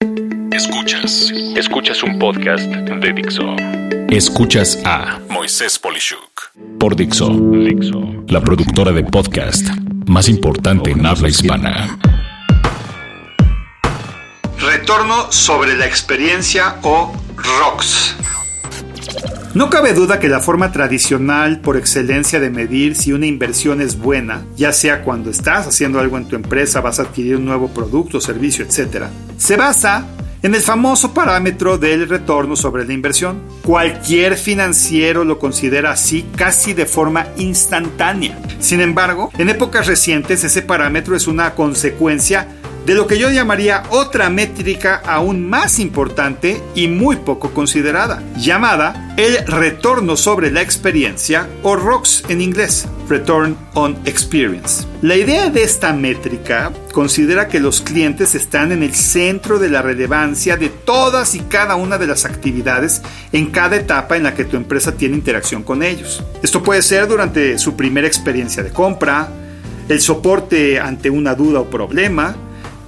Escuchas. Escuchas un podcast de Dixo. Escuchas a Moisés Polishuk. por Dixo, Dixo. la productora de podcast más importante en habla hispana. Retorno sobre la experiencia o ROX. No cabe duda que la forma tradicional por excelencia de medir si una inversión es buena, ya sea cuando estás haciendo algo en tu empresa, vas a adquirir un nuevo producto, servicio, etc., se basa en el famoso parámetro del retorno sobre la inversión. Cualquier financiero lo considera así casi de forma instantánea. Sin embargo, en épocas recientes ese parámetro es una consecuencia de lo que yo llamaría otra métrica aún más importante y muy poco considerada, llamada el retorno sobre la experiencia o ROX en inglés, Return on Experience. La idea de esta métrica considera que los clientes están en el centro de la relevancia de todas y cada una de las actividades en cada etapa en la que tu empresa tiene interacción con ellos. Esto puede ser durante su primera experiencia de compra, el soporte ante una duda o problema,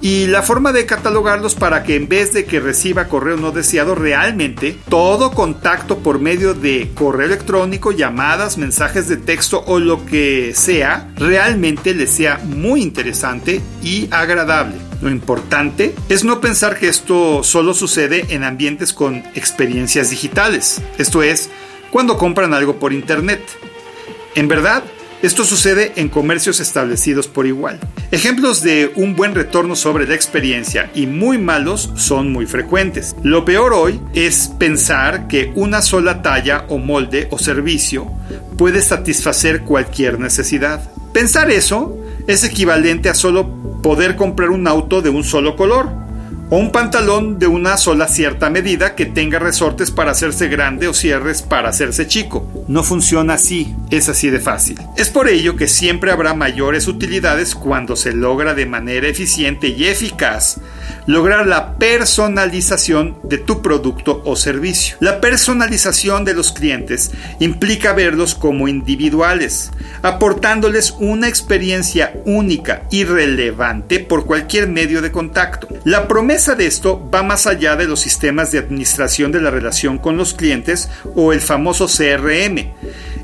y la forma de catalogarlos para que en vez de que reciba correo no deseado, realmente todo contacto por medio de correo electrónico, llamadas, mensajes de texto o lo que sea, realmente le sea muy interesante y agradable. Lo importante es no pensar que esto solo sucede en ambientes con experiencias digitales, esto es, cuando compran algo por internet. En verdad, esto sucede en comercios establecidos por igual. Ejemplos de un buen retorno sobre la experiencia y muy malos son muy frecuentes. Lo peor hoy es pensar que una sola talla o molde o servicio puede satisfacer cualquier necesidad. Pensar eso es equivalente a solo poder comprar un auto de un solo color o un pantalón de una sola cierta medida que tenga resortes para hacerse grande o cierres para hacerse chico. No funciona así, es así de fácil. Es por ello que siempre habrá mayores utilidades cuando se logra de manera eficiente y eficaz lograr la personalización de tu producto o servicio. La personalización de los clientes implica verlos como individuales, aportándoles una experiencia única y relevante por cualquier medio de contacto. La promesa de esto va más allá de los sistemas de administración de la relación con los clientes o el famoso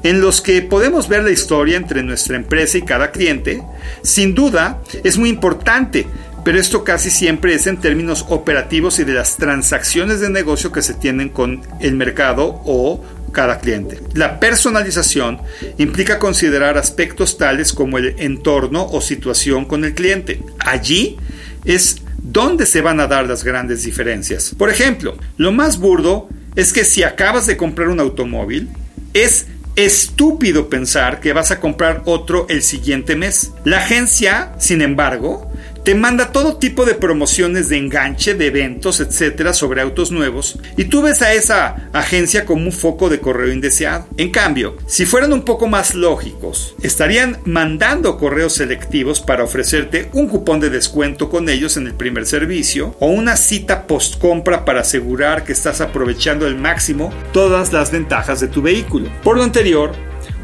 En los que podemos ver la historia entre nuestra empresa y cada cliente, sin duda es muy importante, pero esto casi siempre es en términos operativos y de las transacciones de negocio que se tienen con el mercado o cada cliente. La personalización implica considerar aspectos tales como el entorno o situación con el cliente. Allí es donde se van a dar las grandes diferencias. Por ejemplo, lo más burdo es que si acabas de comprar un automóvil, es estúpido pensar que vas a comprar otro el siguiente mes. La agencia, sin embargo, te manda todo tipo de promociones de enganche, de eventos, etcétera, sobre autos nuevos, y tú ves a esa agencia como un foco de correo indeseado. En cambio, si fueran un poco más lógicos, estarían mandando correos selectivos para ofrecerte un cupón de descuento con ellos en el primer servicio o una cita post compra para asegurar que estás aprovechando al máximo todas las ventajas de tu vehículo. Por lo anterior,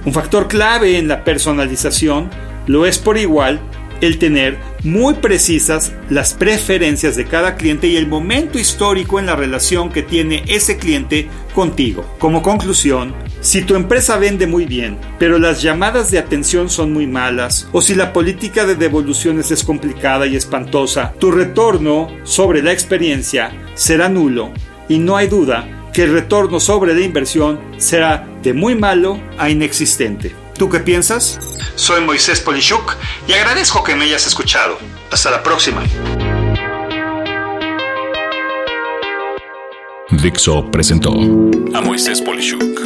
un factor clave en la personalización lo es por igual el tener muy precisas las preferencias de cada cliente y el momento histórico en la relación que tiene ese cliente contigo. Como conclusión, si tu empresa vende muy bien, pero las llamadas de atención son muy malas, o si la política de devoluciones es complicada y espantosa, tu retorno sobre la experiencia será nulo y no hay duda que el retorno sobre la inversión será de muy malo a inexistente. ¿Tú qué piensas? Soy Moisés Polishuk y agradezco que me hayas escuchado. Hasta la próxima. Dixo presentó A Moisés Polishuk.